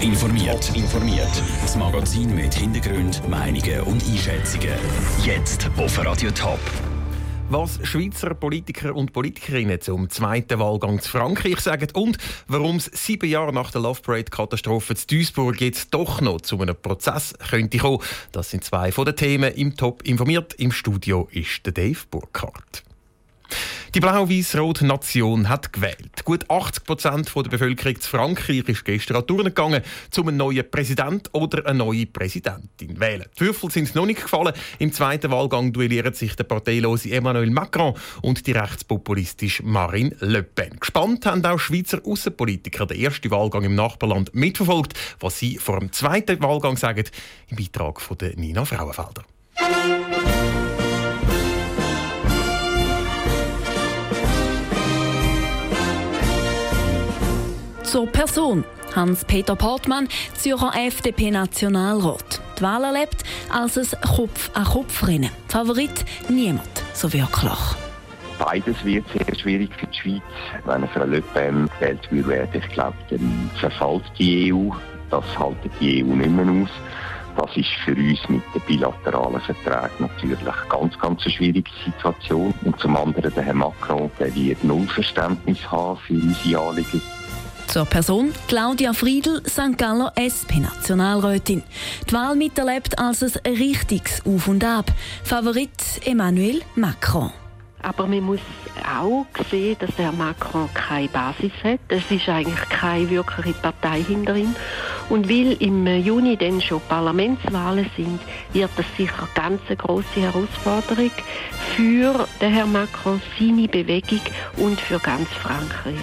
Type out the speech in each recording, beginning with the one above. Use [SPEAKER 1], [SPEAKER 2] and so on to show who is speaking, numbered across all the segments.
[SPEAKER 1] Informiert. informiert. Das Magazin mit Hintergrund, Meinungen und Einschätzungen. Jetzt auf Radio Top.
[SPEAKER 2] Was Schweizer Politiker und Politikerinnen zum zweiten Wahlgang zu Frankreich sagen und warum es sieben Jahre nach der Love Parade-Katastrophe zu Duisburg jetzt doch noch zu einem Prozess könnte kommen. Das sind zwei von den Themen im Top informiert. Im Studio ist der Dave Burkhardt. Die blau-weiß-rote Nation hat gewählt. Gut 80 Prozent der Bevölkerung in Frankreich ist gestern an Touren gegangen, um einen neuen Präsident oder eine neue Präsidentin zu wählen. Die Würfel sind noch nicht gefallen. Im zweiten Wahlgang duellieren sich der parteilose Emmanuel Macron und die rechtspopulistische Marine Le Pen. Gespannt haben auch Schweizer Außenpolitiker den ersten Wahlgang im Nachbarland mitverfolgt. Was sie vor dem zweiten Wahlgang sagen, im Beitrag von Nina Frauenfelder.
[SPEAKER 3] Zur Person. Hans-Peter Portmann, Zürcher FDP-Nationalrat. Die Wahl erlebt als ein Kopf-an-Kopf-Rennen. Favorit niemand so wirklich.
[SPEAKER 4] Beides wird sehr schwierig für die Schweiz. Wenn Frau Le Pen gewählt wird, ich glaube, dann verfällt die EU. Das haltet die EU nicht mehr aus. Das ist für uns mit den bilateralen Verträgen natürlich ganz, ganz eine schwierige Situation. Und zum anderen der Herr Macron, der wird null Verständnis haben für unsere Anliegen.
[SPEAKER 3] Zur Person Claudia Friedl, St. Galler SP-Nationalrätin. Die Wahl miterlebt als ein richtiges Auf und Ab. Favorit Emmanuel Macron.
[SPEAKER 5] Aber man muss auch sehen, dass der Macron keine Basis hat. Es ist eigentlich keine wirkliche Partei hinter ihm. Und weil im Juni dann schon Parlamentswahlen sind, wird das sicher ganz eine große Herausforderung für den Herrn Macron, seine Bewegung und für ganz Frankreich.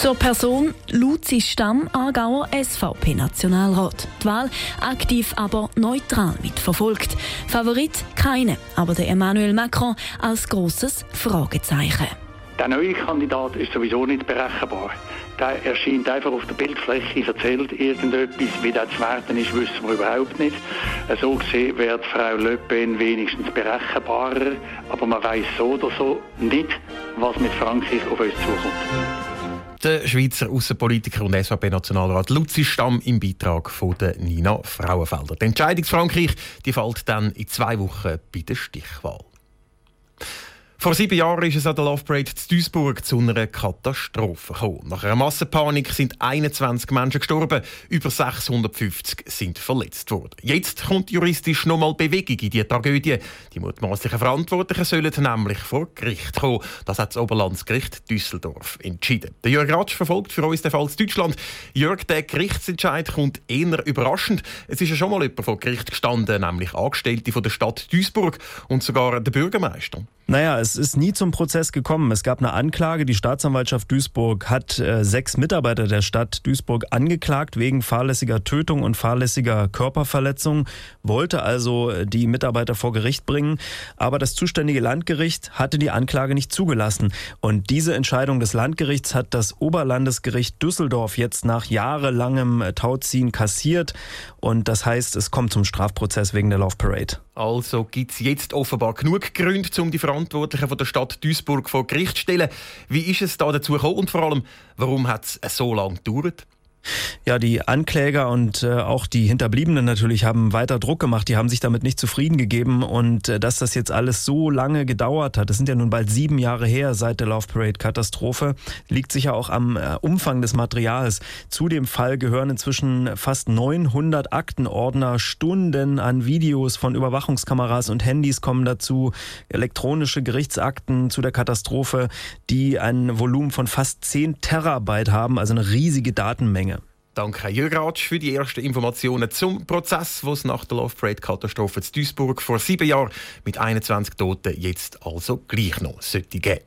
[SPEAKER 3] Zur Person Luzi Stamm, Aargauer SVP-Nationalrat. Die Wahl aktiv, aber neutral mitverfolgt. Favorit keine, aber der Emmanuel Macron als großes Fragezeichen.
[SPEAKER 6] Der neue Kandidat ist sowieso nicht berechenbar. Der erscheint einfach auf der Bildfläche, erzählt irgendetwas, wie das zu werden ist, wissen wir überhaupt nicht. So gesehen wird Frau Le Pen wenigstens berechenbarer, aber man weiß so oder so nicht, was mit Frankreich auf uns zukommt.
[SPEAKER 2] Der Schweizer Außenpolitiker und SVP-Nationalrat Luzi Stamm im Beitrag von Nina Frauenfelder. Die Entscheidung Frankreich die fällt dann in zwei Wochen bei der Stichwahl. Vor sieben Jahren ist es an der Love Parade zu Duisburg zu einer Katastrophe gekommen. Nach einer Massenpanik sind 21 Menschen gestorben, über 650 sind verletzt worden. Jetzt kommt juristisch nochmal Bewegung in die Tragödie. Die mutmaßlichen Verantwortlichen sollen nämlich vor Gericht kommen. Das hat das Oberlandesgericht Düsseldorf entschieden. Der Jörg Ratsch verfolgt für uns den Fall Deutschland. Jörg, der Gerichtsentscheid kommt eher überraschend. Es ist ja schon mal jemand vor Gericht gestanden, nämlich Angestellte von der Stadt Duisburg und sogar der Bürgermeister.
[SPEAKER 7] Naja, es ist nie zum Prozess gekommen. Es gab eine Anklage. Die Staatsanwaltschaft Duisburg hat äh, sechs Mitarbeiter der Stadt Duisburg angeklagt wegen fahrlässiger Tötung und fahrlässiger Körperverletzung, wollte also äh, die Mitarbeiter vor Gericht bringen. Aber das zuständige Landgericht hatte die Anklage nicht zugelassen. Und diese Entscheidung des Landgerichts hat das Oberlandesgericht Düsseldorf jetzt nach jahrelangem äh, Tauziehen kassiert. Und das heißt, es kommt zum Strafprozess wegen der Love Parade.
[SPEAKER 2] Also gibt es jetzt offenbar genug Gründe, um die Verantwortlichen von der Stadt Duisburg vor Gericht zu stellen. Wie ist es da dazu gekommen und vor allem, warum hat es so lange gedauert?
[SPEAKER 7] Ja, die Ankläger und äh, auch die Hinterbliebenen natürlich haben weiter Druck gemacht. Die haben sich damit nicht zufrieden gegeben. Und äh, dass das jetzt alles so lange gedauert hat, das sind ja nun bald sieben Jahre her seit der Love Parade-Katastrophe, liegt sicher auch am äh, Umfang des Materials. Zu dem Fall gehören inzwischen fast 900 Aktenordner, Stunden an Videos von Überwachungskameras und Handys kommen dazu, elektronische Gerichtsakten zu der Katastrophe, die ein Volumen von fast 10 Terabyte haben, also eine riesige Datenmenge.
[SPEAKER 2] Danke, Jürg Ratsch, für die ersten Informationen zum Prozess, was nach der Love Parade-Katastrophe in Duisburg vor sieben Jahren mit 21 Toten jetzt also gleich noch sollte geben.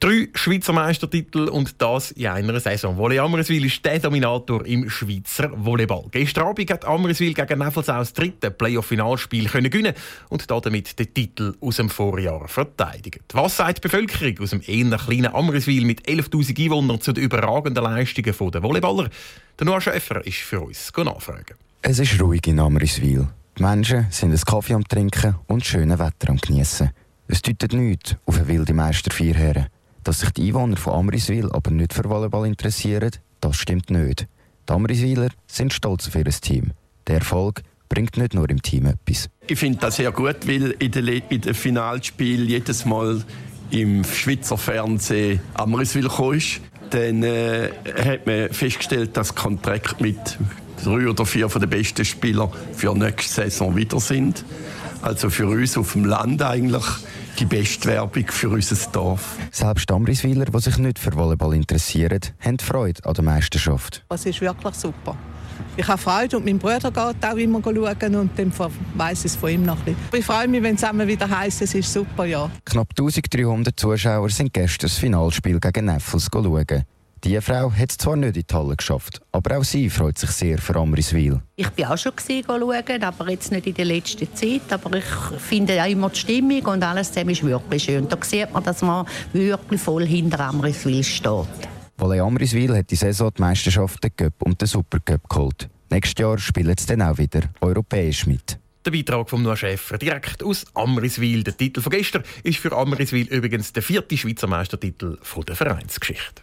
[SPEAKER 2] Drei Schweizer Meistertitel und das in einer Saison. Volley Amriswil ist der Dominator im Schweizer Volleyball. Gestern Abend hat Amriswil gegen Neffels das dritte Playoff-Finalspiel gewinnen und damit den Titel aus dem Vorjahr verteidigen. Was sagt die Bevölkerung aus dem eher kleinen Amriswil mit 11.000 Einwohnern zu den überragenden Leistungen der Volleyballer? Der Noah Schäfer ist für uns nachfragen.
[SPEAKER 8] Es ist ruhig in Amriswil. Die Menschen sind einen Kaffee am Trinken und schönes Wetter am Geniessen. Es deutet nichts auf eine wilde Meisterfeier Dass sich die Einwohner von Amriswil aber nicht für Volleyball interessieren, das stimmt nicht. Die Amriswiler sind stolz auf ihr Team. Der Erfolg bringt nicht nur im Team etwas.
[SPEAKER 9] Ich finde das sehr gut, weil in den, in den Finalspielen jedes Mal im Schweizer Fernsehen Amriswil ist. Dann äh, hat man festgestellt, dass Kontrakt mit drei oder vier von den besten Spielern für nächste Saison wieder sind. Also für uns auf dem Land eigentlich die beste Werbung für unser Dorf.
[SPEAKER 8] Selbst Amriswiler, die sich nicht für Volleyball interessieren, haben Freude an der Meisterschaft.
[SPEAKER 10] Es ist wirklich super. Ich habe Freude und mein Bruder geht auch immer schauen und dann weiss ich es von ihm noch ein bisschen. Ich freue mich, wenn es immer wieder heisst, es ist super, ja.
[SPEAKER 8] Knapp 1300 Zuschauer sind gestern das Finalspiel gegen Neffels schauen. Die Frau hat es zwar nicht in die Halle geschafft, aber auch sie freut sich sehr für Amriswil.
[SPEAKER 11] Ich bin auch schon gesehen, schauen, aber jetzt nicht in der letzten Zeit. Aber ich finde auch immer die Stimmung und alles zusammen ist wirklich schön. Da sieht man, dass man wirklich voll hinter Amriswil steht.
[SPEAKER 8] Volley Amriswil hat die Saison die Meisterschaft der Cup und den Supercup geholt. Nächstes Jahr spielen sie dann auch wieder europäisch mit.
[SPEAKER 2] Der Beitrag von Noah Schäfer direkt aus Amriswil. Der Titel von gestern ist für Amriswil übrigens der vierte Schweizer Meistertitel der Vereinsgeschichte.